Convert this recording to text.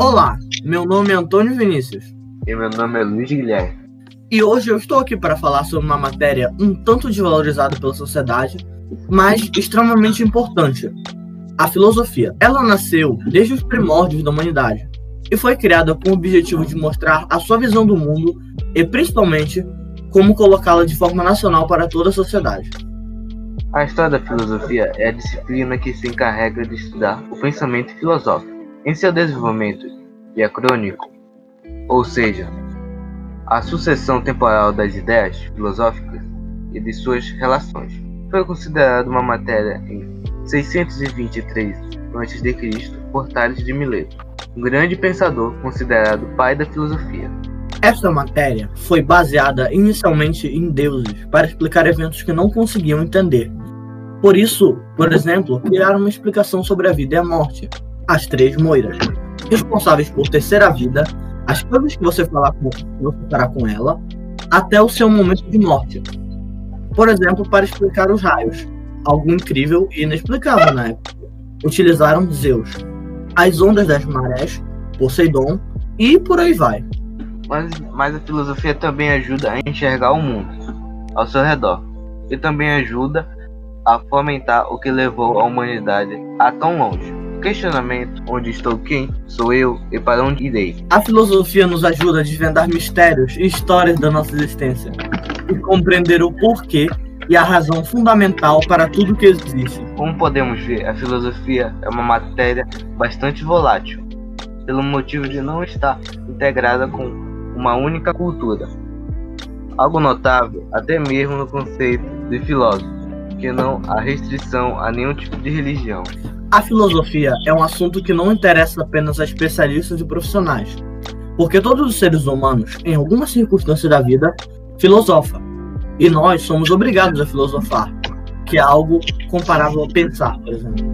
Olá, meu nome é Antônio Vinícius. E meu nome é Luiz Guilherme. E hoje eu estou aqui para falar sobre uma matéria um tanto desvalorizada pela sociedade, mas extremamente importante: a filosofia. Ela nasceu desde os primórdios da humanidade e foi criada com o objetivo de mostrar a sua visão do mundo e, principalmente, como colocá-la de forma nacional para toda a sociedade. A história da filosofia é a disciplina que se encarrega de estudar o pensamento filosófico em seu desenvolvimento diacrônico, ou seja, a sucessão temporal das ideias filosóficas e de suas relações. Foi considerada uma matéria em 623 a.C. por Tales de Mileto, um grande pensador considerado pai da filosofia. Esta matéria foi baseada inicialmente em deuses para explicar eventos que não conseguiam entender. Por isso, por exemplo, criaram uma explicação sobre a vida e a morte, as três moiras, responsáveis por tecer a vida, as coisas que você falar com, você fará com ela, até o seu momento de morte. Por exemplo, para explicar os raios, algo incrível e inexplicável na época. Utilizaram Zeus, as ondas das marés, Poseidon e por aí vai. Mas, mas a filosofia também ajuda a enxergar o mundo ao seu redor e também ajuda a fomentar o que levou a humanidade a tão longe. Questionamento: onde estou, quem sou eu e para onde irei? A filosofia nos ajuda a desvendar mistérios e histórias da nossa existência e compreender o porquê e a razão fundamental para tudo que existe. Como podemos ver, a filosofia é uma matéria bastante volátil, pelo motivo de não estar integrada com uma única cultura. Algo notável até mesmo no conceito de filósofo, que não há restrição a nenhum tipo de religião. A filosofia é um assunto que não interessa apenas a especialistas e profissionais, porque todos os seres humanos, em alguma circunstância da vida, filosofam e nós somos obrigados a filosofar, que é algo comparável a pensar, por exemplo.